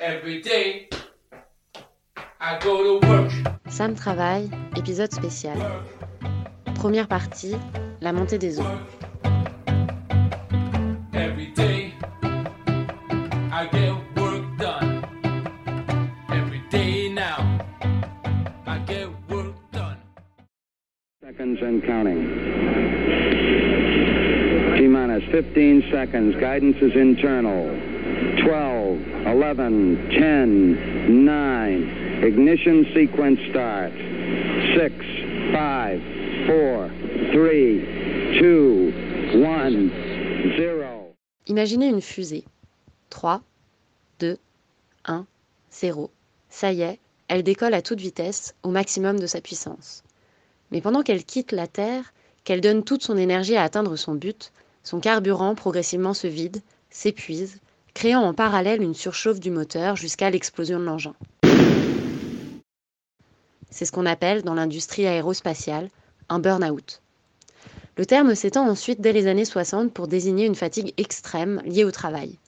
Every day, I go to work. Sam travaille, épisode spécial. Première partie, la montée des eaux. Every day, I get work done. Every day now, I get work done. Seconds and counting. T minus 15 seconds. Guidance is internal. 12, 11, 10, 9. Ignition sequence start. 6, 5, 4, 3, 2, 1, 0. Imaginez une fusée. 3, 2, 1, 0. Ça y est, elle décolle à toute vitesse, au maximum de sa puissance. Mais pendant qu'elle quitte la Terre, qu'elle donne toute son énergie à atteindre son but, son carburant progressivement se vide, s'épuise, créant en parallèle une surchauffe du moteur jusqu'à l'explosion de l'engin. C'est ce qu'on appelle dans l'industrie aérospatiale un burn-out. Le terme s'étend ensuite dès les années 60 pour désigner une fatigue extrême liée au travail.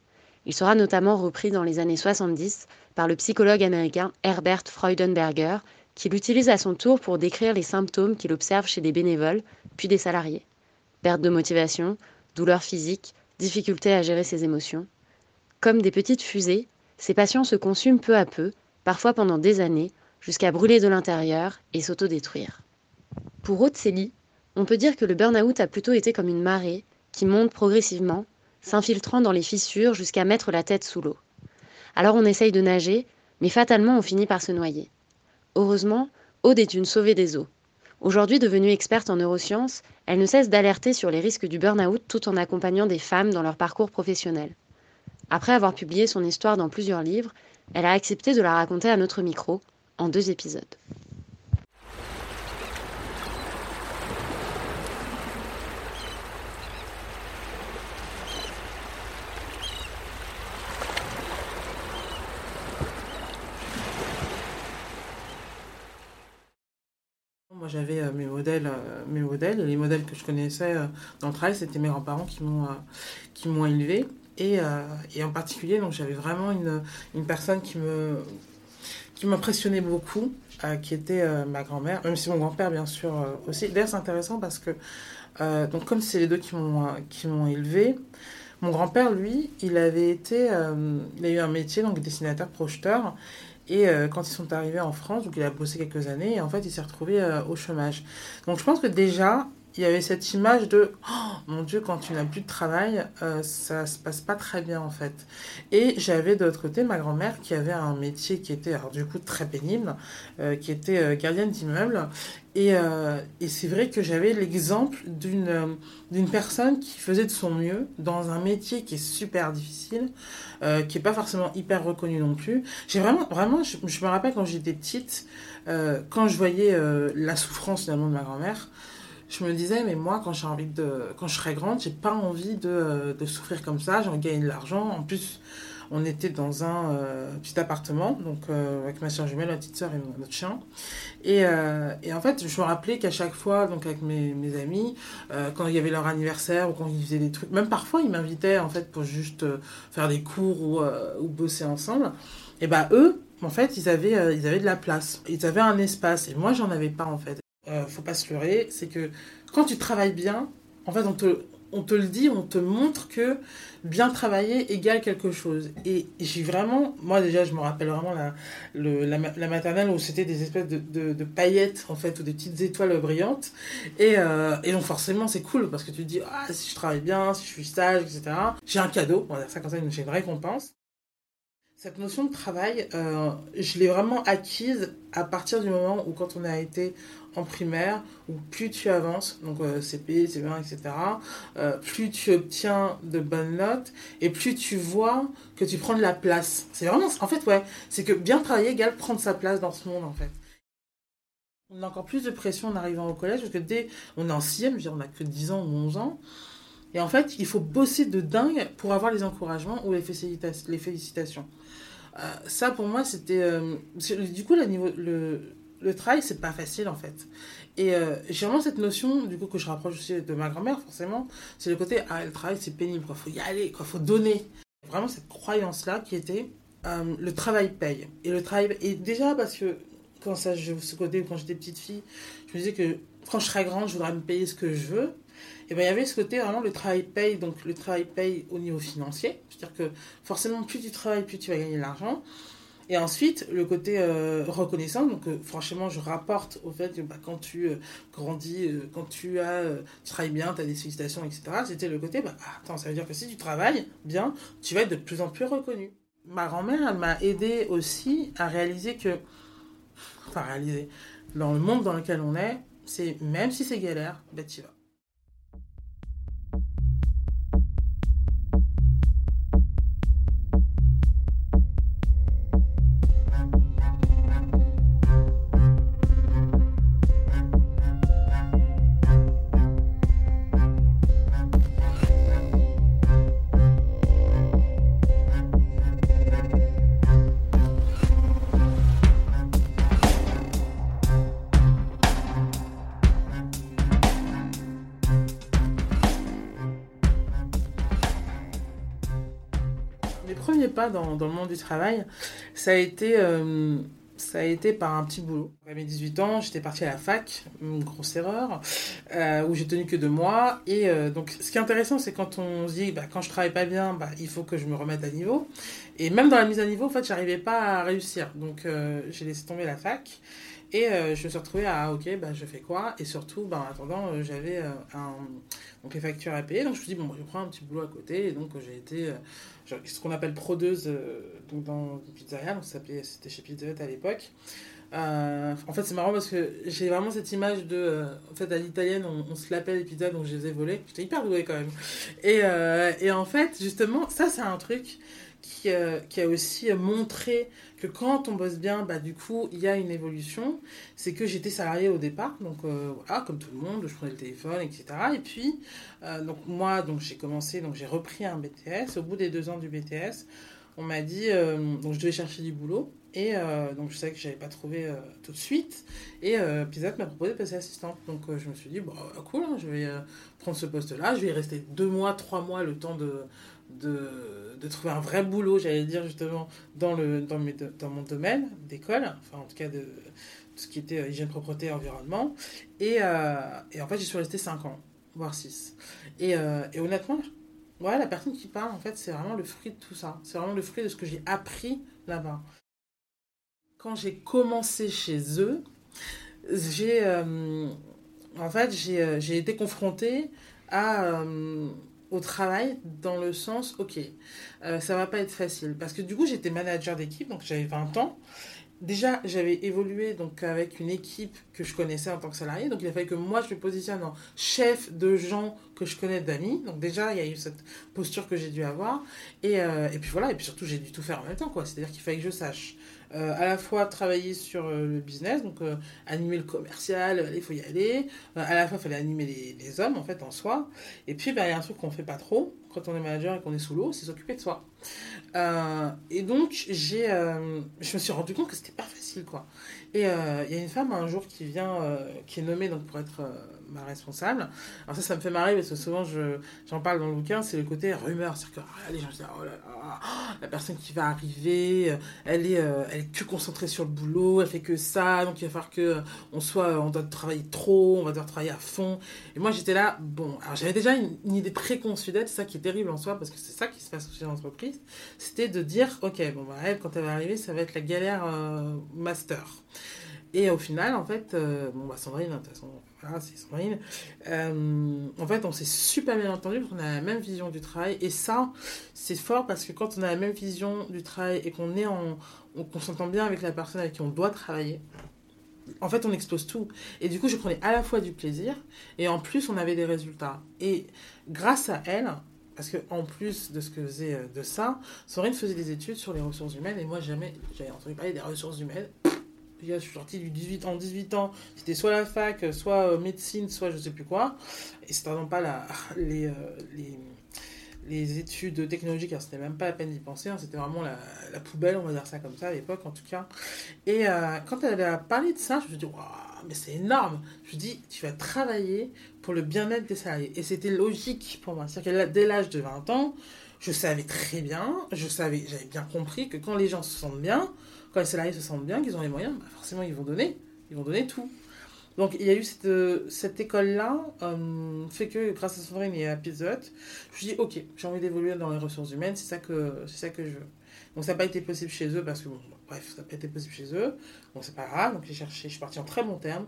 Il sera notamment repris dans les années 70 par le psychologue américain Herbert Freudenberger, qui l'utilise à son tour pour décrire les symptômes qu'il observe chez des bénévoles, puis des salariés. Perte de motivation, douleurs physiques, difficulté à gérer ses émotions. Comme des petites fusées, ces patients se consument peu à peu, parfois pendant des années, jusqu'à brûler de l'intérieur et s'autodétruire. Pour Otseli, on peut dire que le burn-out a plutôt été comme une marée qui monte progressivement, s'infiltrant dans les fissures jusqu'à mettre la tête sous l'eau. Alors on essaye de nager, mais fatalement on finit par se noyer. Heureusement, Aude est une sauvée des eaux. Aujourd'hui devenue experte en neurosciences, elle ne cesse d'alerter sur les risques du burn-out tout en accompagnant des femmes dans leur parcours professionnel. Après avoir publié son histoire dans plusieurs livres, elle a accepté de la raconter à notre micro, en deux épisodes. Moi, j'avais euh, mes modèles, euh, mes modèles, les modèles que je connaissais dans le travail, c'était mes grands-parents qui m'ont euh, qui m'ont. Et, euh, et en particulier, donc j'avais vraiment une, une personne qui me qui m'impressionnait beaucoup, euh, qui était euh, ma grand-mère, même si mon grand-père bien sûr aussi. D'ailleurs, c'est intéressant parce que donc comme c'est les deux qui m'ont qui m'ont élevé, mon grand-père lui, il avait été, il a eu un métier donc dessinateur projeteur. Et quand ils sont arrivés en France, donc il a bossé quelques années, et en fait il s'est retrouvé au chômage. Donc je pense que déjà, il y avait cette image de oh, mon Dieu, quand tu n'as plus de travail, euh, ça se passe pas très bien en fait. Et j'avais de l'autre côté ma grand-mère qui avait un métier qui était alors du coup très pénible, euh, qui était euh, gardienne d'immeuble. Et, euh, et c'est vrai que j'avais l'exemple d'une d'une personne qui faisait de son mieux dans un métier qui est super difficile, qui est pas forcément hyper reconnu non plus. J'ai vraiment, vraiment, je, je me rappelle quand j'étais petite, quand je voyais la souffrance finalement de ma grand-mère, je me disais, mais moi, quand j'ai envie de, quand je serai grande, j'ai pas envie de, de souffrir comme ça. J'ai envie de l'argent. En plus, on était dans un euh, petit appartement, donc euh, avec ma soeur jumelle, ma petite soeur et notre chien. Et, euh, et en fait, je me rappelais qu'à chaque fois, donc avec mes, mes amis, quand il y avait leur anniversaire ou quand ils faisaient des trucs, même parfois ils m'invitaient en fait pour juste faire des cours ou, bosser ensemble. Et bah eux, en fait, ils avaient, ils avaient de la place, ils avaient un espace, et moi j'en avais pas en fait. Euh, faut pas se leurrer, c'est que quand tu travailles bien, en fait, on te, le dit, on te montre que bien travailler égale quelque chose. Et j'ai vraiment, moi déjà, je me rappelle vraiment la, le, la, ma- la maternelle où c'était des espèces de, paillettes, en fait, ou des petites étoiles brillantes. Et, euh, et donc forcément, c'est cool parce que tu te dis, ah, si je travaille bien, si je suis sage, etc., j'ai un cadeau, on va dire ça comme ça, j'ai une récompense. Cette notion de travail, euh, je l'ai vraiment acquise à partir du moment où, quand on a été en primaire, où plus tu avances, donc euh, CP, CE1, etc., plus tu obtiens de bonnes notes et plus tu vois que tu prends de la place. C'est vraiment, en fait, ouais, c'est que bien travailler égale prendre sa place dans ce monde, en fait. On a encore plus de pression en arrivant au collège parce que dès on est en sixième, je veux dire, on n'a que 10 ans ou 11 ans. Et en fait, il faut bosser de dingue pour avoir les encouragements ou les, félicita- les félicitations. Euh, ça, pour moi, c'était. euh, du coup, le, niveau, le travail, c'est pas facile, en fait. Et euh, j'ai vraiment cette notion, du coup, que je rapproche aussi de ma grand-mère, forcément. C'est le côté, ah, le travail, c'est pénible, quoi. Faut y aller, quoi. Faut donner. Vraiment cette croyance-là qui était, euh, le travail paye. Et le travail et déjà parce que quand ça, je, ce côté, quand j'étais petite fille, je me disais que quand je serai grande, je voudrais me payer ce que je veux. Et ben il y avait ce côté vraiment le travail paye, donc le travail paye au niveau financier. C'est-à-dire que forcément, plus tu travailles, plus tu vas gagner de l'argent. Et ensuite, le côté euh, reconnaissant, donc euh, franchement, je rapporte au fait que bah, quand tu euh, grandis, quand tu as, travailles bien, tu as des félicitations, etc. C'était le côté, bah, attends, ça veut dire que si tu travailles bien, tu vas être de plus en plus reconnu. Ma grand-mère, elle m'a aidé aussi à réaliser que, enfin réaliser, dans le monde dans lequel on est, c'est même si c'est galère, ben tu vas. Dans, dans, le monde du travail, ça a été, euh, ça a été par un petit boulot. À mes 18 ans, j'étais partie à la fac, une grosse erreur, euh, où j'ai tenu que deux mois. Et euh, donc, ce qui est intéressant, c'est quand on se dit, bah, quand je travaille pas bien, bah, il faut que je me remette à niveau. Et même dans la mise à niveau, en fait, j'arrivais pas à réussir. Donc, j'ai laissé tomber la fac. Et je me suis retrouvée à, ok, bah, je fais quoi? Et surtout, bah, en attendant, j'avais un, donc les factures à payer. Donc je me suis dit, bon, je prends un petit boulot à côté. Et donc j'ai été ce qu'on appelle prodeuse euh, donc dans pizzeria, donc c'était chez Pizza à l'époque. Euh, en fait, c'est marrant parce que j'ai vraiment cette image de. Euh, en fait, à l'italienne, on, se l'appelle les donc je les ai volées. J'étais hyper douée quand même. Et, et en fait, justement, ça, c'est un truc qui, qui, a aussi montré que quand on bosse bien, bah, du coup, il y a une évolution. C'est que j'étais salariée au départ, donc euh, voilà, comme tout le monde, je prenais le téléphone, etc. Et puis, euh, donc moi, donc j'ai commencé, donc j'ai repris un BTS. Au bout des deux ans du BTS, on m'a dit, euh, donc je devais chercher du boulot. Et donc je savais que je n'avais pas trouvé tout de suite. Et euh, m'a proposé de passer assistante. Donc je me suis dit, bon, cool, hein, je vais prendre ce poste-là. Je vais y rester deux mois, trois mois, le temps de, de, de, trouver un vrai boulot, j'allais dire justement, dans, le, dans, mes, dans mon domaine d'école, enfin en tout cas de, ce qui était euh, hygiène, propreté, environnement. Et, euh, et en fait, j'y suis restée 5 ans, voire 6. Et, euh, et honnêtement, ouais, la personne qui parle, en fait, c'est vraiment le fruit de tout ça. C'est vraiment le fruit de ce que j'ai appris là-bas. Quand j'ai commencé chez eux, j'ai en fait, j'ai été confrontée à au travail dans le sens, ok, euh, ça va pas être facile. Parce que du coup, j'étais manager d'équipe, donc j'avais 20 ans. Déjà, j'avais évolué donc avec une équipe que je connaissais en tant que salarié. Donc, il a fallu que moi, je me positionne en chef de gens que je connais d'amis. Donc, déjà, il y a eu cette posture que j'ai dû avoir. Et, euh, et puis voilà, et puis surtout, j'ai dû tout faire en même temps. quoi. C'est-à-dire qu'il fallait que je sache euh, à la fois travailler sur euh, le business, donc euh, animer le commercial, il faut y aller. à la fois, il fallait animer les, hommes, en fait, en soi. Et puis, ben, il y a un truc qu'on fait pas trop quand on est manager et qu'on est sous l'eau, c'est s'occuper de soi. et donc, j'ai, je me suis rendu compte que c'était pas facile, quoi. Et il y a une femme un jour qui vient, qui est nommée donc, pour être ma responsable. Alors ça, ça me fait marrer parce que souvent, je, j'en parle dans le bouquin, c'est le côté rumeur. C'est-à-dire que ah, les gens disent, oh là là, la personne qui va arriver, elle est, euh, elle que concentrée sur le boulot, elle fait que ça, donc il va falloir que euh, on soit, on doit travailler trop, on va devoir travailler à fond. Et moi, j'étais là, bon, alors j'avais déjà une, idée préconçue d'elle, c'est ça qui est terrible en soi, parce que c'est ça qui se passe chez l'entreprise, c'était de dire, ok, bon, bah, elle, quand elle va arriver, ça va être la galère euh, master. Et au final, en fait, bon, bah, Sandrine, de toute façon, voilà, c'est Sandrine. Euh, en fait, on s'est super bien entendu parce qu'on a la même vision du travail. Et ça, c'est fort parce que quand on a la même vision du travail et qu'on est en, qu'on s'entend bien avec la personne avec qui on doit travailler, en fait, on explose tout. Et du coup, je prenais à la fois du plaisir et en plus, on avait des résultats. Et grâce à elle, parce que en plus de ce que faisait euh, de ça, Sandrine faisait des études sur les ressources humaines et moi, jamais j'avais entendu parler des ressources humaines je suis sortie du 18 ans, 18 ans, c'était soit la fac, soit euh, médecine, soit je sais plus quoi. Et c'était vraiment pas la, les, euh, les, les, études technologiques, c'était même pas la peine d'y penser, hein. c'était vraiment la, la, poubelle, on va dire ça comme ça à l'époque en tout cas. Et euh, quand elle a parlé de ça, je me suis dit, waouh, mais c'est énorme. Je me dis, tu vas travailler pour le bien-être des salariés. Et c'était logique pour moi. C'est-à-dire que dès l'âge de 20 ans, je savais très bien, je savais, j'avais bien compris que quand les gens se sentent bien, quand les salariés se sentent bien, qu'ils ont les moyens, bah forcément ils vont donner, ils vont donner tout. Donc il y a eu cette, cette école-là, euh, fait que grâce à Sandrine et à Pizza Hut, je me dis ok, j'ai envie d'évoluer dans les ressources humaines, c'est ça que ça que je veux. Donc ça n'a pas été possible chez eux parce que bon, bref, ça n'a pas été possible chez eux. Bon c'est pas grave, donc j'ai cherché, je suis partie en très bon terme.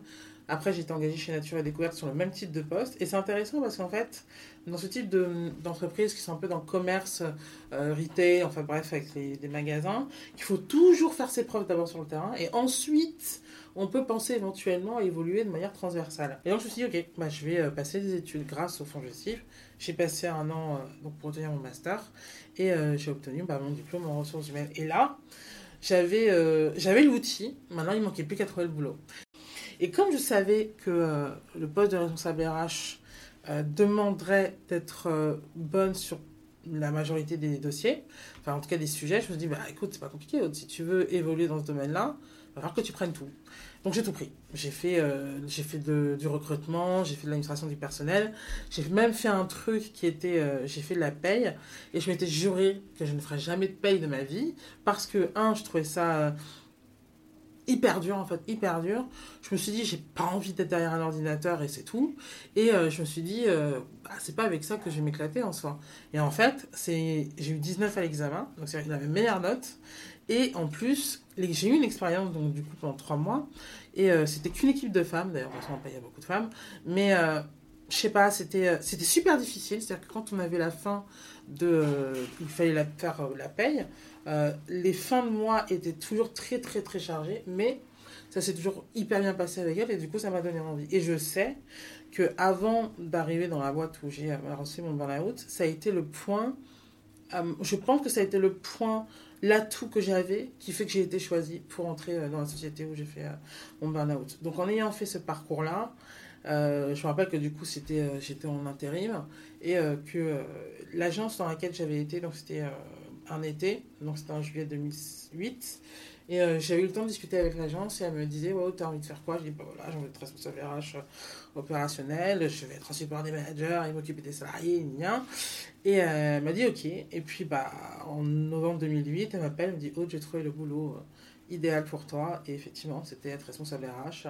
Après, été engagée chez Nature et Découverte sur le même type de poste. Et c'est intéressant parce qu'en fait, dans ce type d'entreprise qui sont un peu dans le commerce, euh, retail, enfin bref, avec les, des magasins, il faut toujours faire ses preuves d'abord sur le terrain. Et ensuite, on peut penser éventuellement à évoluer de manière transversale. Et donc, je me suis dit, ok, bah, je vais euh, passer des études grâce au fonds gestif. J'ai passé un an euh, donc, pour obtenir mon master et j'ai obtenu bah, mon diplôme en ressources humaines. Et là, j'avais j'avais l'outil, maintenant il manquait plus qu'à trouver le boulot. Et comme je savais que euh, le poste de responsable RH euh, demanderait d'être euh, bonne sur la majorité des dossiers, enfin en tout cas des sujets, je me suis dit, bah écoute, c'est pas compliqué, si tu veux évoluer dans ce domaine-là, il va falloir que tu prennes tout. Donc j'ai tout pris. J'ai fait, j'ai fait du recrutement, j'ai fait de l'administration du personnel, j'ai même fait un truc qui était, j'ai fait de la paye, et je m'étais juré que je ne ferais jamais de paye de ma vie, parce que, un, je trouvais ça hyper dur en fait, hyper dur. Je me suis dit, j'ai pas envie d'être derrière un ordinateur et c'est tout. Et euh, je me suis dit, euh, bah, c'est pas avec ça que je vais m'éclater en soi. Et en fait, j'ai eu 19 à l'examen, donc c'est j'avais meilleure note. Et en plus, j'ai eu une expérience donc du coup pendant 3 mois. Et euh, c'était qu'une équipe de femmes, d'ailleurs, heureusement pas il y a beaucoup de femmes. Mais je sais pas, c'était c'était super difficile. C'est-à-dire que quand on avait la fin de. il fallait la, faire la paye. Euh, les fins de mois étaient toujours très très très chargées, mais ça s'est toujours hyper bien passé avec elle et du coup ça m'a donné envie. Et je sais que avant d'arriver dans la boîte où j'ai reçu mon burn-out, ça a été le point, euh, je pense que ça a été le point, l'atout que j'avais qui fait que j'ai été choisie pour entrer euh, dans la société où j'ai fait mon burn-out. Donc en ayant fait ce parcours-là, je me rappelle que du coup j'étais en intérim et que l'agence dans laquelle j'avais été, donc c'était un été, donc c'était en juillet 2008. Et euh, j'avais eu le temps de discuter avec l'agence et elle me disait tu t'as envie de faire quoi? Je dis Bah voilà, j'ai envie d'être responsable RH euh, opérationnel, je vais être par des managers et m'occuper des salariés, rien. Et euh, elle m'a dit Ok. Et puis, bah, en novembre 2008, elle m'appelle, elle me dit Oh, j'ai trouvé le boulot idéal pour toi. Et effectivement, c'était être responsable RH.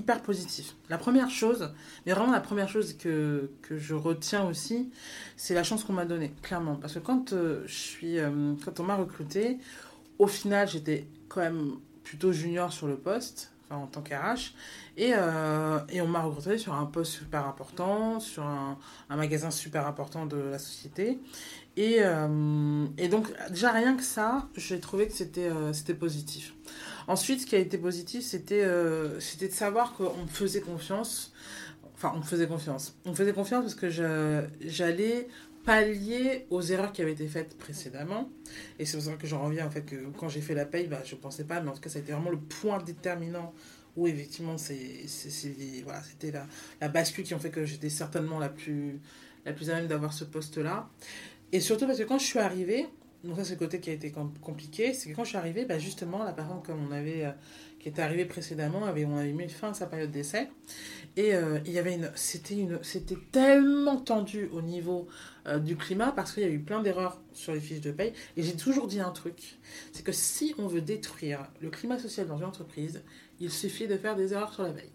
Hyper positif. La première chose, mais vraiment la première chose que, je retiens aussi, c'est la chance qu'on m'a donnée, clairement. Parce que quand, euh, je suis, euh, quand on m'a recruté, au final, j'étais quand même plutôt junior sur le poste, en tant qu'RH, et, et on m'a recruté sur un poste super important, sur un, un magasin super important de la société. Et, et donc, déjà rien que ça, j'ai trouvé que c'était c'était positif. Ensuite, ce qui a été positif, c'était euh, c'était de savoir qu'on me faisait confiance. Enfin, on me faisait confiance. On me faisait confiance parce que j'allais pallier aux erreurs qui avaient été faites précédemment. Et c'est pour ça que j'en reviens, en fait, que quand j'ai fait la paye, bah, je ne pensais pas, mais en tout cas, ça a été vraiment le point déterminant où effectivement, c'est- voilà, c'était la, la bascule qui ont fait que j'étais certainement la plus, la plus à même d'avoir ce poste-là. Et surtout parce que quand je suis arrivée, donc ça c'est le côté qui a été com- compliqué, c'est que quand je suis arrivée, bah justement, la personne comme on avait, euh, qui était arrivée précédemment, avait, on avait mis fin à sa période d'essai. Et euh, il y avait une, c'était une, c'était tellement tendu au niveau euh, du climat parce qu'il y a eu plein d'erreurs sur les fiches de paye. Et j'ai toujours dit un truc, c'est que si on veut détruire le climat social dans une entreprise, il suffit de faire des erreurs sur la paye.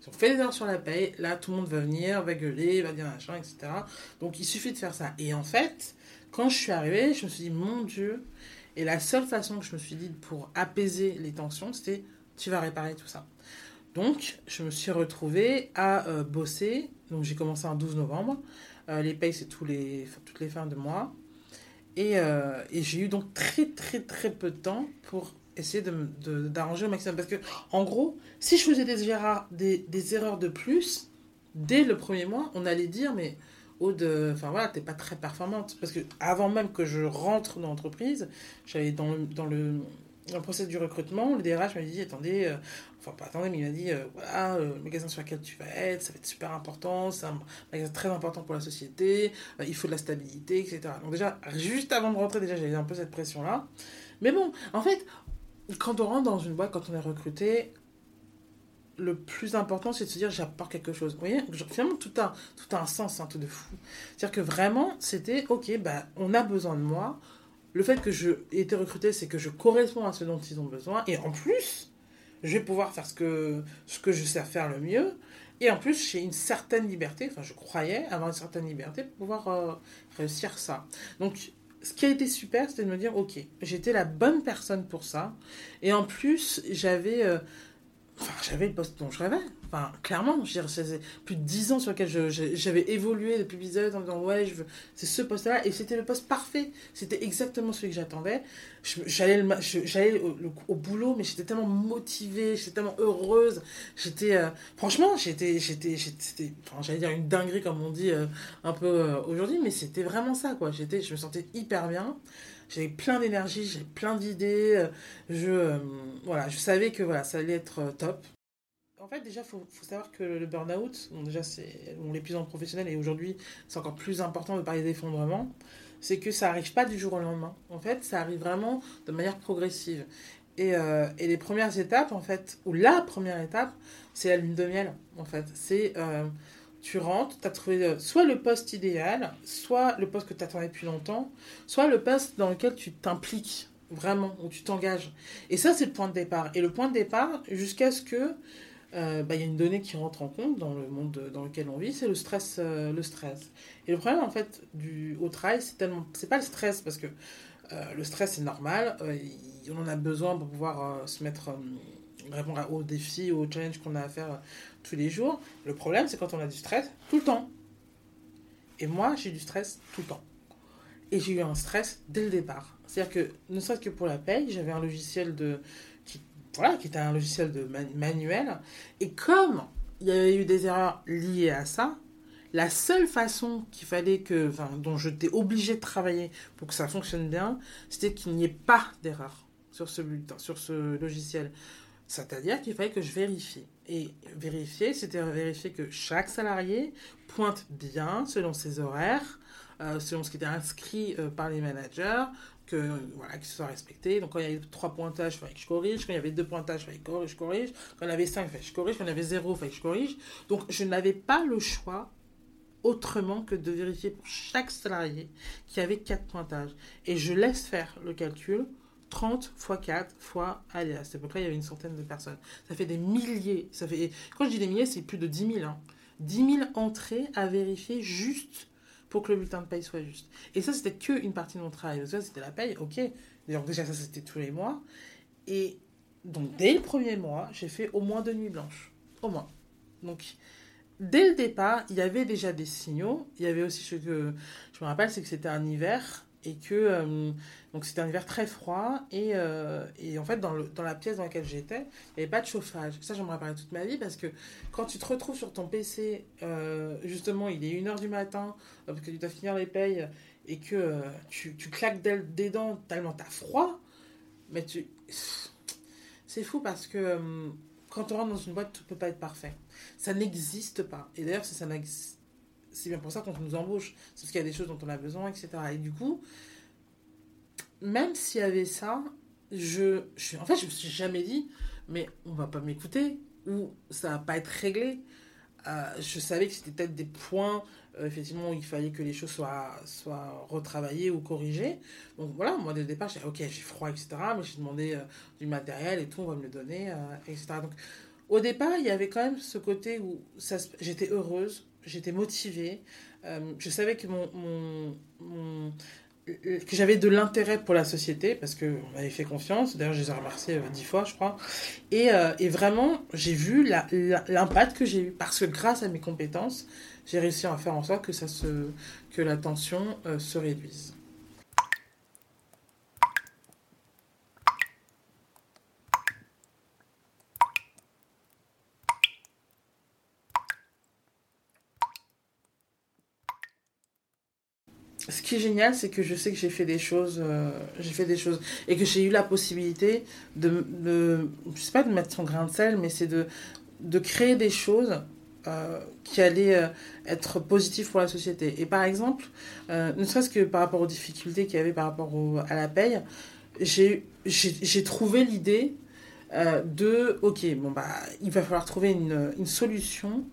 Si on fait des erreurs sur la paye, là tout le monde va venir, va gueuler, va dire machin, etc. Donc il suffit de faire ça. Et en fait, quand je suis arrivée, je me suis dit, mon Dieu, et la seule façon que je me suis dit pour apaiser les tensions, c'était tu vas réparer tout ça. Donc, je me suis retrouvée à euh, bosser. Donc, j'ai commencé en 12 novembre. Euh, les payes, c'est tous les, toutes les fins de mois. Et, euh, et j'ai eu donc très, très, très peu de temps pour essayer de, m- de- d'arranger au maximum. Parce que, en gros, si je faisais des des, des erreurs de plus, dès le premier mois, on allait dire, mais Aude, euh, enfin voilà, t'es pas très performante. Parce que avant même que je rentre dans l'entreprise, j'avais dans le, dans le, dans le process du recrutement, le DRH m'a dit, attendez, euh, enfin pas attendez, mais il m'a dit, euh, voilà, euh, le magasin sur lequel tu vas être, ça va être super important, c'est un magasin très important pour la société, euh, il faut de la stabilité, etc. Donc déjà, juste avant de rentrer, déjà j'avais un peu cette pression-là. Mais bon, en fait, quand on rentre dans une boîte, quand on est recruté, le plus important, c'est de se dire j'apporte quelque chose. Vous voyez, finalement, tout a, tout un sens, un truc de fou. C'est-à-dire que vraiment, c'était ok, bah, on a besoin de moi. Le fait que je ai été recruté, c'est que je corresponds à ce dont ils ont besoin. Et en plus, je vais pouvoir faire ce que, ce que je sais faire le mieux. Et en plus, j'ai une certaine liberté, enfin, je croyais avoir une certaine liberté pour pouvoir euh, réussir ça. Donc, ce qui a été super, c'était de me dire, ok, j'étais la bonne personne pour ça. Et en plus, j'avais euh, j'avais le poste dont je rêvais. Enfin, clairement, je plus de 10 ans sur lequel j'avais évolué depuis des années en disant, ouais, c'est ce poste-là. Et c'était le poste parfait. C'était exactement celui que j'attendais. J'allais au, le- au boulot, mais j'étais tellement motivée, j'étais tellement heureuse. J'étais, euh, franchement, j'étais, enfin, j'allais dire une dinguerie comme on dit euh, un peu euh, aujourd'hui, mais c'était vraiment ça, quoi. Je me sentais hyper bien. J'avais plein d'énergie, j'avais plein d'idées. euh, Je, euh, voilà, je savais que voilà, ça allait être euh, top. En fait, déjà, il faut, faut savoir que le burn-out, bon, déjà, c'est bon, l'épuisement professionnel, et aujourd'hui, c'est encore plus important de parler d'effondrement, c'est que ça arrive pas du jour au lendemain. En fait, ça arrive vraiment de manière progressive. Et, et les premières étapes, en fait, ou la première étape, c'est la lune de miel, en fait. C'est, tu rentres, tu as trouvé euh, soit le poste idéal, soit le poste que tu attendais depuis longtemps, soit le poste dans lequel tu t'impliques vraiment, où tu t'engages. Et ça, c'est le point de départ. Et le point de départ, jusqu'à ce que euh, bah, il y a une donnée qui rentre en compte dans le monde dans lequel on vit, c'est le stress, euh, le stress. Et le problème en fait du au travail, c'est tellement, c'est pas le stress parce que le stress c'est normal, on en a besoin pour pouvoir se mettre, répondre aux défis, aux challenges qu'on a à faire tous les jours. Le problème c'est quand on a du stress tout le temps. Et moi j'ai du stress tout le temps. Et j'ai eu un stress dès le départ. C'est-à-dire que, ne serait-ce que pour la paye, j'avais un logiciel de, qui, voilà, qui était un logiciel de man- manuel. Et comme il y avait eu des erreurs liées à ça, la seule façon qu'il fallait que, enfin, dont j'étais obligé de travailler pour que ça fonctionne bien, c'était qu'il n'y ait pas d'erreur sur ce bulletin, sur ce logiciel. C'est-à-dire qu'il fallait que je vérifie. Et vérifier, c'était vérifier que chaque salarié pointe bien selon ses horaires, euh, selon ce qui était inscrit euh, par les managers, que voilà, qu'il soit respecté. Donc quand il y avait trois pointages, il fallait que je corrige. Quand il y avait deux pointages, il fallait que je corrige. Quand il y avait cinq, il fallait que je corrige. Quand il y avait zéro, il fallait que je corrige. Donc je n'avais pas le choix autrement que de vérifier pour chaque salarié qu'il y avait quatre pointages. Et je laisse faire le calcul. 30 fois 4 fois, allez, à cette époque-là, il y avait une centaine de personnes. Ça fait des milliers. Ça fait, quand je dis des milliers, c'est plus de 10 000. Hein. 10 000 entrées à vérifier juste pour que le bulletin de paye soit juste. Et ça, c'était que une partie de mon travail. Ça, c'était la paye, ok. D'ailleurs, déjà, ça, c'était tous les mois. Et donc, dès le premier mois, j'ai fait au moins deux nuits blanches. Au moins. Donc, dès le départ, il y avait déjà des signaux. Il y avait aussi ce que je me rappelle, c'est que c'était un hiver et que euh, donc c'était un hiver très froid et, euh, et en fait dans, le, dans la pièce dans laquelle j'étais il n'y avait pas de chauffage ça j'en me toute ma vie parce que quand tu te retrouves sur ton PC euh, justement il est 1h du matin parce que tu dois finir les payes et que tu, tu claques des, dents tellement t'as froid mais tu c'est fou parce que quand on rentre dans une boîte, tout peut pas être parfait. Ça n'existe pas. Et d'ailleurs, ça c'est bien pour ça qu'on nous embauche. C'est parce qu'il y a des choses dont on a besoin, etc. Et du coup, même s'il y avait ça, je, je, en fait, je me suis jamais dit, mais on va pas m'écouter ou ça va pas être réglé. Euh, je savais que c'était peut-être des points, euh, effectivement, où il fallait que les choses soient, soient retravaillées ou corrigées. Donc voilà, moi, dès le départ, j'ai ok, j'ai froid, etc. Mais j'ai demandé euh, du matériel et tout, on va me le donner, etc. Donc au départ, il y avait quand même ce côté où j'étais heureuse, j'étais motivée. je savais que mon, mon que j'avais de l'intérêt pour la société parce qu'on m'avait fait confiance. D'ailleurs, je les ai remerciés euh, dix fois, je crois. Et, euh, et vraiment, j'ai vu l'impact que j'ai eu parce que grâce à mes compétences, j'ai réussi à faire en sorte que, ça se, que la tension euh, se réduise. Ce qui est génial, c'est que je sais que j'ai fait des choses, euh, j'ai fait des choses, et que j'ai eu la possibilité de, de, je sais pas de mettre son grain de sel, mais c'est de, de créer des choses euh, qui allaient euh, être positives pour la société. Et par exemple, ne serait-ce que par rapport aux difficultés qu'il y avait par rapport à la paye, j'ai trouvé l'idée de, ok, bon bah, il va falloir trouver une, une solution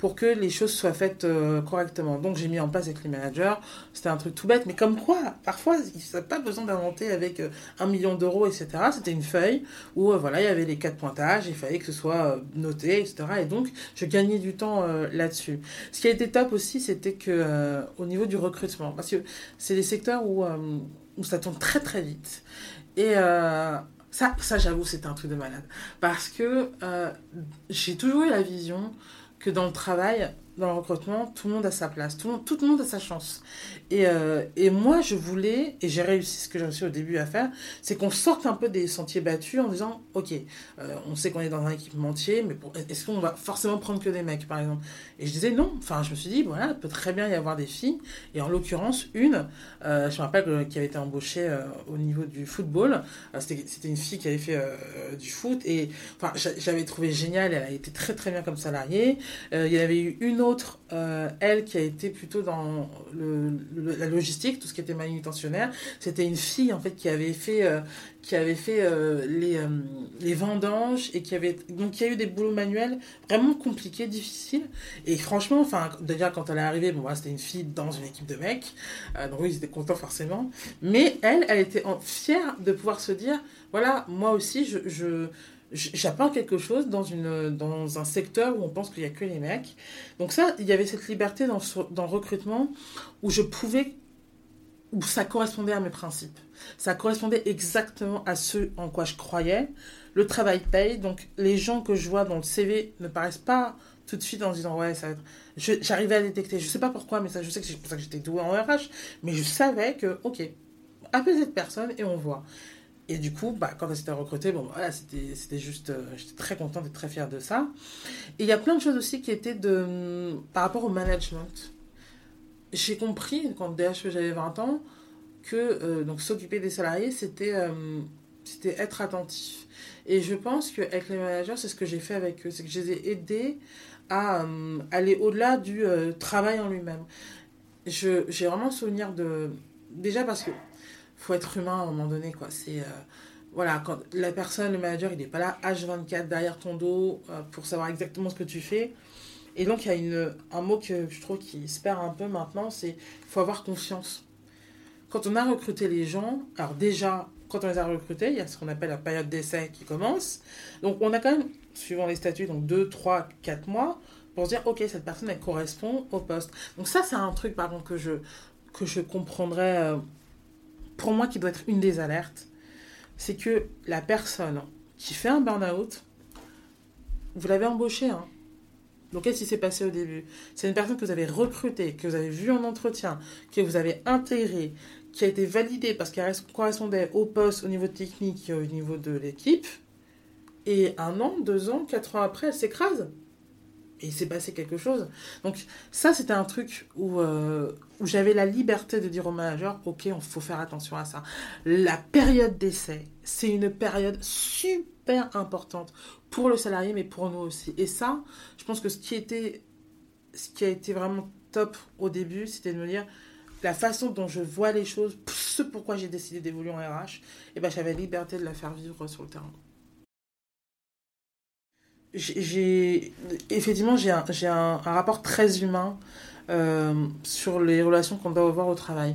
pour que les choses soient faites euh, correctement. Donc j'ai mis en place avec les managers, c'était un truc tout bête, mais comme quoi, parfois, il n'y pas besoin d'inventer avec euh, un million d'euros, etc. C'était une feuille où euh, voilà, il y avait les quatre pointages, il fallait que ce soit noté, etc. Et donc je gagnais du temps là-dessus. Ce qui a été top aussi, c'était que au niveau du recrutement, parce que c'est des secteurs où, où ça tourne très très vite. Et ça, ça j'avoue, c'était un truc de malade. Parce que j'ai toujours eu la vision que dans le travail, dans le recrutement, tout le monde a sa place, tout le monde, a sa chance. Et, euh, et moi, je voulais, et j'ai réussi ce que j'ai réussi au début à faire, c'est qu'on sorte un peu des sentiers battus en disant, ok, euh, on sait qu'on est dans un équipementier, mais est-ce qu'on va forcément prendre que des mecs, par exemple? Et je disais non. Enfin, je me suis dit, voilà, il peut très bien y avoir des filles. Et en l'occurrence, une, euh, je me rappelle qui avait été embauchée au niveau du football. C'était une fille qui avait fait du foot. Et enfin, j'avais trouvé génial. Elle a été très très bien comme salariée. il y avait eu une autre, elle, qui a été plutôt dans la logistique, tout ce qui était manutentionnaire. C'était une fille en fait qui avait fait, euh, qui avait fait euh, les, euh, les vendanges et qui avait donc il y a eu des boulots manuels vraiment compliqués, difficiles. Et franchement, enfin déjà quand elle est arrivée, bon c'était une fille dans une équipe de mecs, donc ils étaient contents forcément. Mais elle, elle était fière de pouvoir se dire voilà moi aussi je j'apporte quelque chose dans, une, dans un secteur où on pense qu'il n'y a que les mecs. Donc ça, il y avait cette liberté dans, dans le recrutement où je pouvais, où ça correspondait à mes principes. Ça correspondait exactement à ce en quoi je croyais. Le travail paye, donc les gens que je vois dans le CV ne paraissent pas tout de suite en disant ouais ça j'arrivais à détecter je sais pas pourquoi mais ça je sais que c'est pour ça que j'étais douée en RH mais je savais que ok appelez cette personne et on voit et du coup, bah, quand elle s'était recrutée, bon, voilà, c'était juste. Euh, j'étais très contente et très fière de ça. Et il y a plein de choses aussi qui étaient de, par rapport au management. J'ai compris, quand DHE j'avais 20 ans, que euh, s'occuper des salariés, c'était euh, c'était être attentif. Et je pense qu'avec les managers, c'est ce que j'ai fait avec eux. C'est que je les ai aidés à aller au-delà du travail en lui-même. J'ai vraiment souvenir de. Déjà parce que faut être humain à un moment donné, quoi. C'est. Euh, voilà, quand la personne, le manager, il n'est pas là H24 derrière ton dos euh, pour savoir exactement ce que tu fais. Et donc, il y a une, un mot que je trouve qui se perd un peu maintenant, c'est faut avoir confiance. Quand on a recruté les gens, alors déjà, quand on les a recrutés, il y a ce qu'on appelle la période d'essai qui commence. Donc, on a quand même, suivant les statuts, donc 2, 3, 4 mois pour se dire, ok, cette personne, elle correspond au poste. Donc ça, c'est un truc, par contre, que je, que je comprendrais euh, pour moi qui doit être une des alertes, c'est que la personne qui fait un burn-out, vous l'avez embauché. Hein. Donc, qu'est-ce qui s'est passé au début? C'est une personne que vous avez recrutée, que vous avez vue en entretien, que vous avez intégrée, qui a été validée parce qu'elle correspondait au poste, au niveau technique, au niveau de l'équipe. Et un an, deux ans, quatre ans après, elle s'écrase. Et il s'est passé quelque chose. Donc ça, c'était un truc où, euh, où j'avais la liberté de dire au manager, ok, il faut faire attention à ça. La période d'essai, c'est une période super importante pour le salarié, mais pour nous aussi. Et ça, je pense que ce qui, était, ce qui a été vraiment top au début, c'était de me dire, la façon dont je vois les choses, ce pourquoi j'ai décidé d'évoluer en RH, et ben, j'avais la liberté de la faire vivre sur le terrain j'ai effectivement j'ai un, un, rapport très humain euh, sur les relations qu'on doit avoir au travail.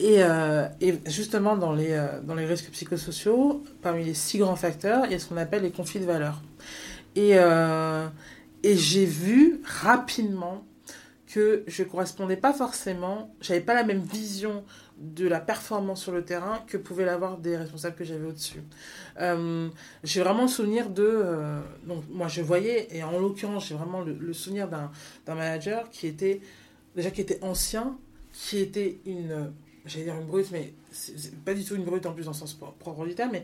Et, euh, justement, dans les, euh, dans les risques psychosociaux, parmi les six grands facteurs, il y a ce qu'on appelle les conflits de valeurs. Et, et j'ai vu rapidement que je correspondais pas forcément, j'avais pas la même vision de la performance sur le terrain que pouvaient l'avoir des responsables que j'avais au-dessus. Euh, j'ai vraiment le souvenir de... Euh, donc moi je voyais, et en l'occurrence j'ai vraiment le, souvenir d'un manager qui était déjà qui était ancien, qui était une... J'allais dire une brute, mais pas du tout une brute en plus dans le sens propre du terme, mais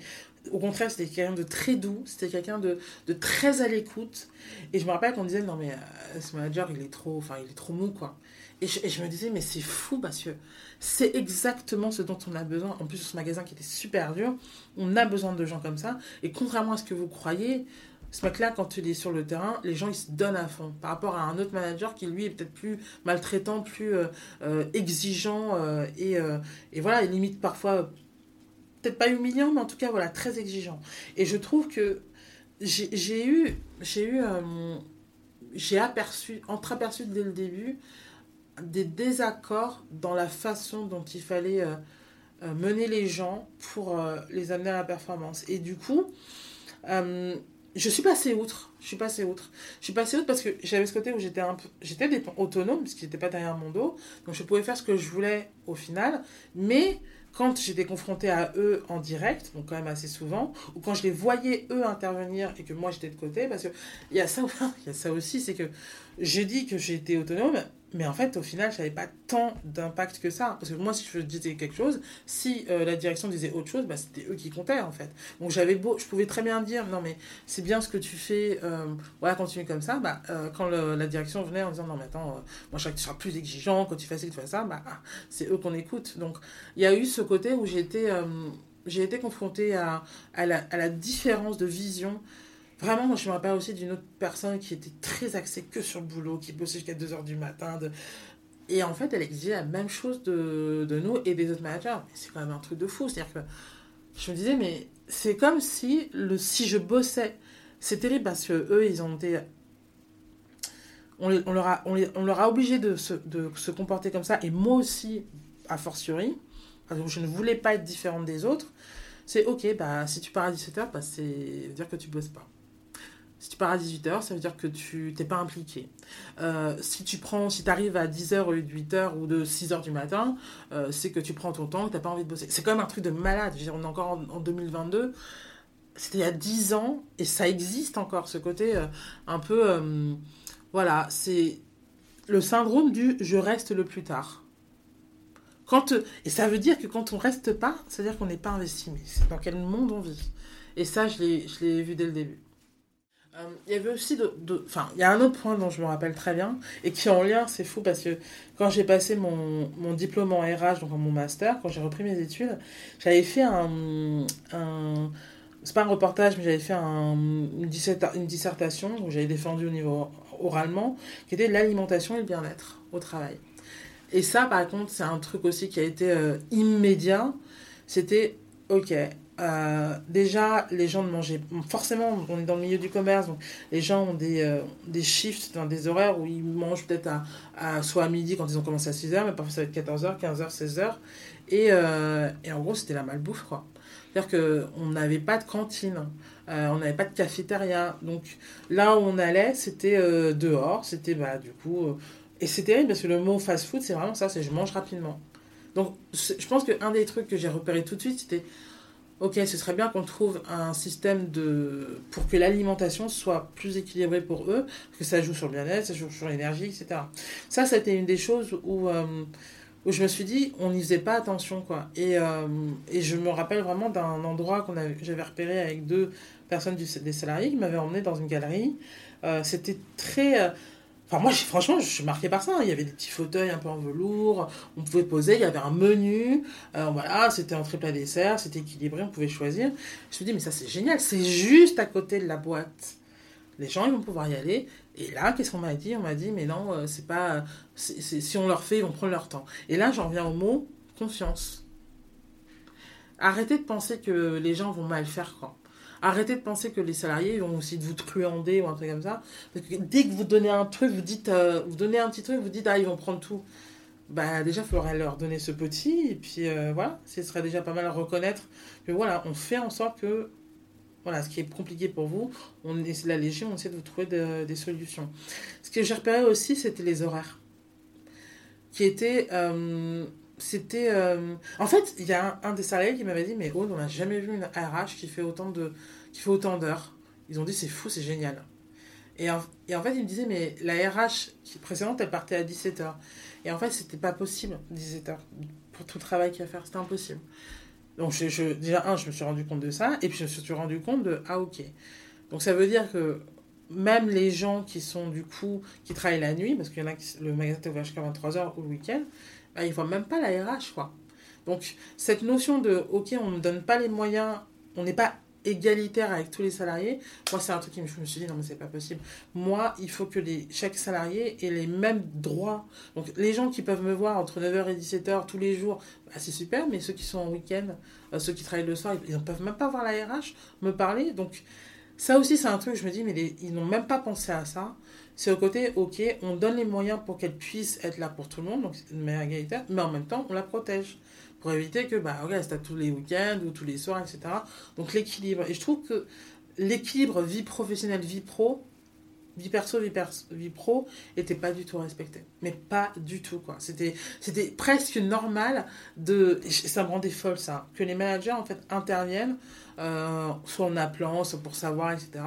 au contraire, c'était quelqu'un de très doux, c'était quelqu'un de, de, très à l'écoute. Et je me rappelle qu'on disait, non mais euh, ce manager, il est trop, enfin, il est trop mou, quoi. Et je, me disais, mais c'est fou parce que c'est exactement ce dont on a besoin. En plus, ce magasin qui était super dur, on a besoin de gens comme ça. Et contrairement à ce que vous croyez, ce mec-là, quand il est sur le terrain, les gens, ils se donnent à fond. Par rapport à un autre manager qui, lui, est peut-être plus maltraitant, plus euh, euh, exigeant. Euh, et, et, voilà, il limite parfois, peut-être pas humiliant, mais en tout cas, voilà, très exigeant. Et je trouve que j'ai eu, j'ai eu, j'ai aperçu, entreaperçu dès le début, des désaccords dans la façon dont il fallait euh, euh, mener les gens pour euh, les amener à la performance. Et du coup, je suis passée outre. Je suis passée outre. Je suis passée outre parce que j'avais ce côté où j'étais j'étais autonome parce qu'il n'était pas derrière mon dos, donc je pouvais faire ce que je voulais au final, mais quand j'étais confrontée à eux en direct, donc quand même assez souvent, ou quand je les voyais eux intervenir et que moi j'étais de côté, parce que il y a ça, il y a ça aussi, c'est que j'ai dit que j'étais autonome, mais en fait, au final, ça n'avait pas tant d'impact que ça. Parce que moi, si je disais quelque chose, si euh, la direction disait autre chose, bah, c'était eux qui comptaient, en fait. Donc, j'avais beau, je pouvais très bien dire, non, mais c'est bien ce que tu fais, euh, voilà, continue comme ça. Bah, euh, quand la direction venait en disant, non, mais attends, euh, moi, je crois que tu seras plus exigeant, quand tu fais ça, tu fais ça, bah, c'est eux qu'on écoute. Donc, il y a eu ce côté où j'ai été, j'ai été confrontée à, à, la, à la différence de vision Vraiment, moi, je me rappelle aussi d'une autre personne qui était très axée que sur le boulot, qui bossait jusqu'à 2h du matin. Et en fait, elle exigeait la même chose de, de nous et des autres managers. C'est quand même un truc de fou. C'est-à-dire que je me disais, mais c'est comme si, le, si je bossais, c'est terrible parce que eux, ils ont été. On, on, leur, a, on, les, on leur a obligé de se, de se comporter comme ça, et moi aussi, a fortiori, parce que je ne voulais pas être différente des autres. C'est ok, bah, si tu pars à 17h, bah, c'est dire que tu bosses pas. Si tu pars à 18h, ça veut dire que tu t'es pas impliqué. Euh, si tu prends, si arrives à 10h ou 8h ou de 6h du matin, euh, c'est que tu prends ton temps, que tu n'as pas envie de bosser. C'est quand même un truc de malade. On est encore en, en 2022. C'était il y a 10 ans et ça existe encore, ce côté euh, un peu. voilà, c'est le syndrome du je reste le plus tard. Quand, et ça veut dire que quand on reste pas, ça veut dire qu'on n'est pas investi. Mais c'est dans quel monde on vit Et ça, je l'ai vu dès le début. Euh, il y avait aussi enfin, il y a un autre point dont je me rappelle très bien et qui est en lien, c'est fou parce que quand j'ai passé mon, mon diplôme en RH, donc en mon master, quand j'ai repris mes études, j'avais fait un, un c'est pas un reportage, mais j'avais fait un, une, une dissertation où j'avais défendu au niveau oralement, qui était l'alimentation et le bien-être au travail. Et ça, par contre, c'est un truc aussi qui a été euh, immédiat. C'était, ok, euh, déjà, les gens ne mangeaient. Forcément, on est dans le milieu du commerce, donc les gens ont des, euh, des shifts, des horaires où ils mangent peut-être à, soit à midi quand ils ont commencé à 6h, mais parfois ça va être 14h, 15h, 16h. Et, euh, et en gros, c'était la malbouffe, quoi. C'est-à-dire qu'on n'avait pas de cantine, euh, on n'avait pas de cafétéria. Donc là où on allait, c'était dehors, c'était bah, du coup. et c'est terrible parce que le mot fast food, c'est vraiment ça c'est je mange rapidement. Donc je pense qu'un des trucs que j'ai repéré tout de suite, c'était ok, ce serait bien qu'on trouve un système de pour que l'alimentation soit plus équilibrée pour eux, que ça joue sur le bien-être, ça joue sur l'énergie, etc. Ça, c'était une des choses où, euh, où je me suis dit, on n'y faisait pas attention, quoi. Et, euh, et je me rappelle vraiment d'un endroit qu'on avait, j'avais repéré avec deux personnes des salariés qui m'avaient emmené dans une galerie Euh, c'était très. Enfin, moi, franchement, je suis marquée par ça. hein. Il y avait des petits fauteuils un peu en velours, on pouvait poser, il y avait un menu. euh, voilà, c'était entrée plat dessert, c'était équilibré, on pouvait choisir. Je me suis dit, mais ça, c'est génial, c'est juste à côté de la boîte. Les gens, ils vont pouvoir y aller. Et là, qu'est-ce qu'on m'a dit? On m'a dit, mais non, euh, c'est pas. si on leur fait, ils vont prendre leur temps. Et là, j'en reviens au mot confiance. Arrêtez de penser que les gens vont mal faire, quoi. Arrêtez de penser que les salariés vont aussi vous truander ou un truc comme ça. Parce que dès que vous donnez un truc, vous dites, euh, vous donnez un petit truc, vous dites, ah, ils vont prendre tout. Bah, déjà, il faudrait leur donner ce petit, et puis euh, voilà, ce serait déjà pas mal à reconnaître que voilà, on fait en sorte que, voilà, ce qui est compliqué pour vous, on essaie de l'alléger, on essaie de vous trouver de- des solutions. Ce que j'ai repéré aussi, c'était les horaires. Qui étaient. euh, c'était. euh, En fait, il y a un, des salariés qui m'avait dit Mais oh, on n'a jamais vu une RH qui fait autant de qui fait autant d'heures. Ils ont dit C'est fou, c'est génial. Et en, et en fait, il me disait Mais la RH qui, précédente, elle partait à 17h. Et en fait, c'était pas possible, 17h. Pour tout le travail qu'il y a à faire, c'était impossible. Donc, je, je- déjà, un, je me suis rendu compte de ça. Et puis, je me suis rendu compte de Ah, ok. Donc, ça veut dire que même les gens qui sont du coup, qui travaillent la nuit, parce qu'il y en a qui, le magasin est ouvert jusqu'à 23h ou le week-end, bah, ils ne voient même pas la RH, quoi. Donc, cette notion de, ok, on ne donne pas les moyens, on n'est pas égalitaire avec tous les salariés, moi, c'est un truc qui me, je me suis dit, non, mais c'est pas possible. Moi, il faut que les, chaque salarié ait les mêmes droits. Donc, les gens qui peuvent me voir entre 9h et 17h tous les jours, bah, c'est super, mais ceux qui sont en week-end, euh, ceux qui travaillent le soir, ils ne peuvent même pas voir la RH, me parler. Donc, ça aussi, c'est un truc, je me dis, mais ils n'ont même pas pensé à ça. C'est au côté, ok, on donne les moyens pour qu'elle puisse être là pour tout le monde, donc c'est une meilleure égalitaire, mais en même temps, on la protège. Pour éviter que, bah, regarde, c'est à tous les week-ends ou tous les soirs, etc. Donc l'équilibre. Et je trouve que l'équilibre vie professionnelle, vie pro, vie perso, vie, perso, vie pro, était pas du tout respecté. Mais pas du tout, quoi. C'était, c'était presque normal de. Ça me rendait folle, ça. Que les managers, en fait, interviennent, euh, soit en appelant, soit pour savoir, etc.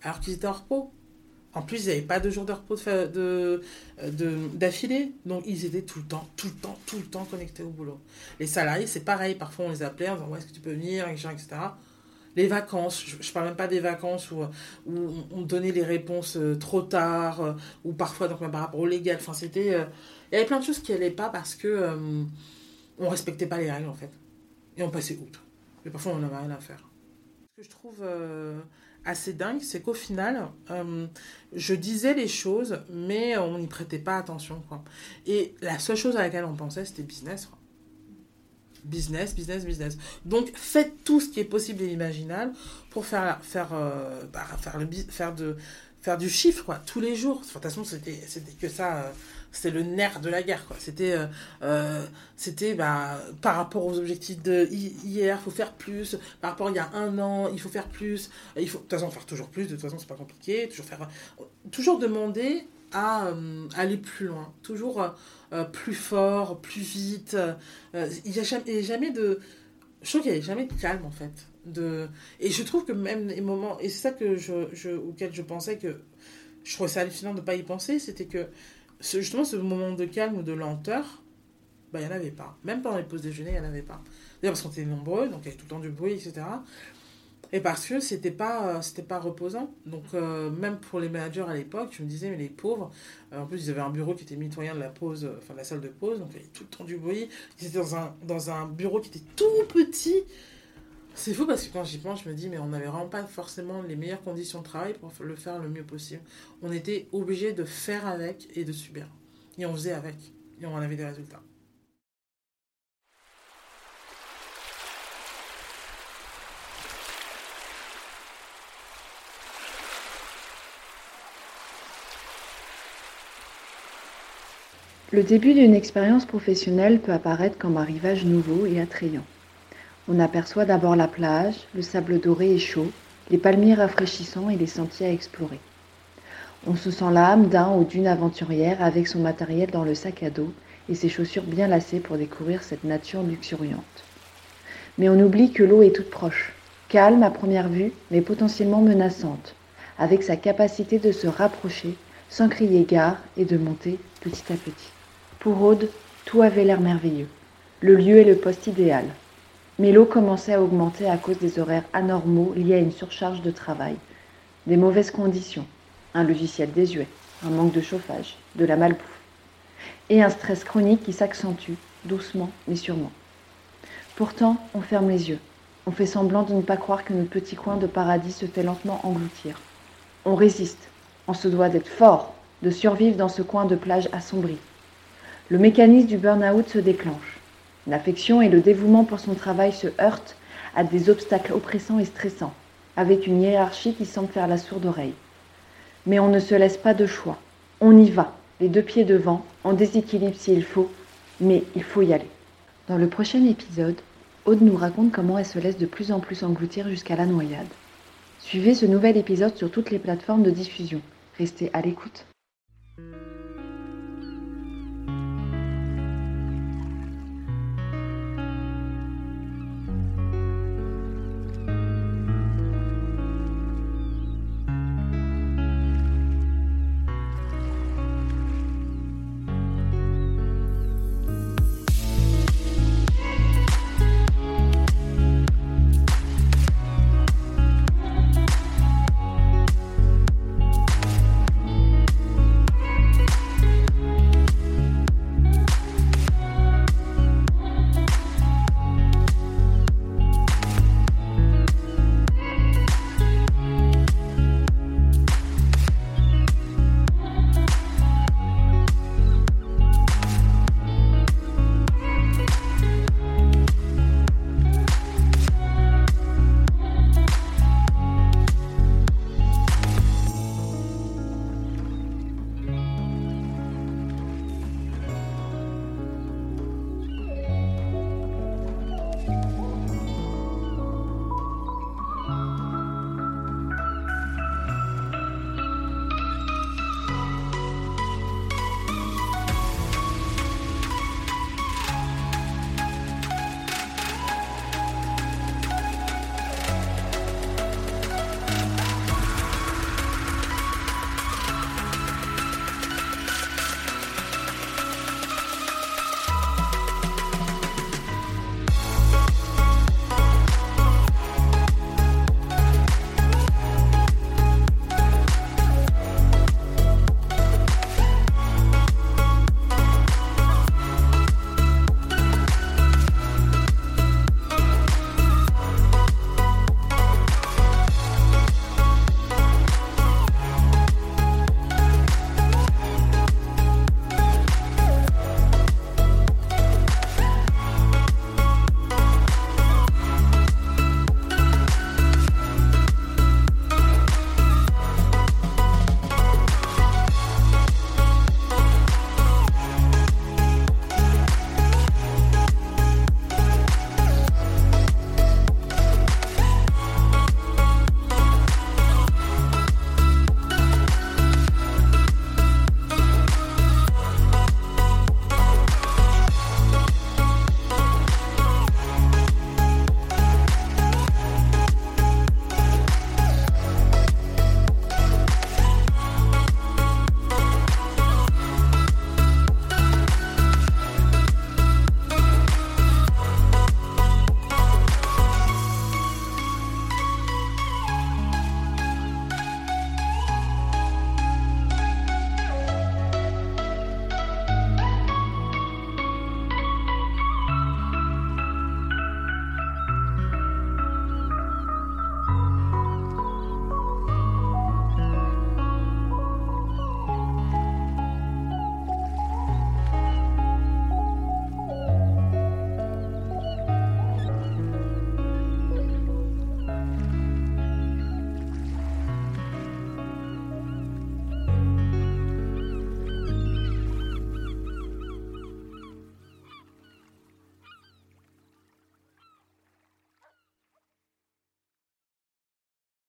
Alors qu'ils étaient en repos. En plus, ils n'avaient pas de jours de repos de, fa- de, d'affilée. Donc, ils étaient tout le temps, tout le temps, tout le temps connectés au boulot. Les salariés, c'est pareil. Parfois, on les appelait en disant Ouais, Est-ce que tu peux venir etc. Les vacances, je ne parle même pas des vacances où, on donnait les réponses euh, trop tard, euh, ou parfois donc, par rapport au légal. Enfin, euh, Il y avait plein de choses qui n'allaient pas parce que euh, on respectait pas les règles, en fait. Et on passait outre. Et parfois, on n'avait rien à faire. Ce que je trouve euh, assez dingue, c'est qu'au final, euh, je disais les choses, mais on n'y prêtait pas attention. Quoi. Et la seule chose à laquelle on pensait, c'était business. Business, business, business. Donc, faites tout ce qui est possible et imaginable pour faire, faire, euh, bah, faire, le, faire, de, faire du chiffre, quoi, tous les jours. De toute façon, c'était c'était que ça. euh, c'était le nerf de la guerre, quoi. C'était, euh, euh, c'était bah, par rapport aux objectifs de hi- hier, faut faire plus. Par rapport à il y a un an, il faut faire plus. Il faut, de toute façon, faire toujours plus. De toute façon, c'est pas compliqué. Toujours faire, toujours demander à euh, aller plus loin. Toujours euh, euh, plus fort, plus vite. Euh, il n'y a jamais, jamais de. Je trouve qu'il n'y a jamais de calme, en fait. De... Et je trouve que même les moments. Et c'est ça que je, je, auquel je pensais que. Je trouvais ça hallucinant de ne pas y penser. C'était que justement ce moment de calme ou de lenteur, bah, il n'y en avait pas. Même pendant les pauses déjeuner, il n'y en avait pas. D'ailleurs, parce qu'on était nombreux, donc il y avait tout le temps du bruit, etc. Et parce que c'était pas, euh, pas reposant. Donc, euh, même pour les managers à l'époque, je me disais, mais les pauvres, euh, en plus, ils avaient un bureau qui était mitoyen de la pause, enfin, la salle de pause, donc il y avait tout le temps du bruit. Ils étaient dans un, dans un bureau qui était tout petit. C'est fou parce que quand j'y pense, je me dis, mais on n'avait vraiment pas forcément les meilleures conditions de travail pour le faire le mieux possible. On était obligé de faire avec et de subir. Et on faisait avec. Et on en avait des résultats. Le début d'une expérience professionnelle peut apparaître comme un rivage nouveau et attrayant. On aperçoit d'abord la plage, le sable doré et chaud, les palmiers rafraîchissants et les sentiers à explorer. On se sent l'âme d'un ou d'une aventurière avec son matériel dans le sac à dos et ses chaussures bien lacées pour découvrir cette nature luxuriante. Mais on oublie que l'eau est toute proche, calme à première vue, mais potentiellement menaçante, avec sa capacité de se rapprocher sans crier gare et de monter petit à petit. Pour Aude, tout avait l'air merveilleux. Le lieu et le poste idéal. Mais l'eau commençait à augmenter à cause des horaires anormaux liés à une surcharge de travail, des mauvaises conditions, un logiciel désuet, un manque de chauffage, de la malbouffe, et un stress chronique qui s'accentue doucement mais sûrement. Pourtant, on ferme les yeux. On fait semblant de ne pas croire que notre petit coin de paradis se fait lentement engloutir. On résiste. On se doit d'être fort, de survivre dans ce coin de plage assombri. Le mécanisme du burn-out se déclenche. L'affection et le dévouement pour son travail se heurtent à des obstacles oppressants et stressants, avec une hiérarchie qui semble faire la sourde oreille. Mais on ne se laisse pas de choix. On y va, les deux pieds devant, en déséquilibre s'il faut, mais il faut y aller. Dans le prochain épisode, Aude nous raconte comment elle se laisse de plus en plus engloutir jusqu'à la noyade. Suivez ce nouvel épisode sur toutes les plateformes de diffusion. Restez à l'écoute.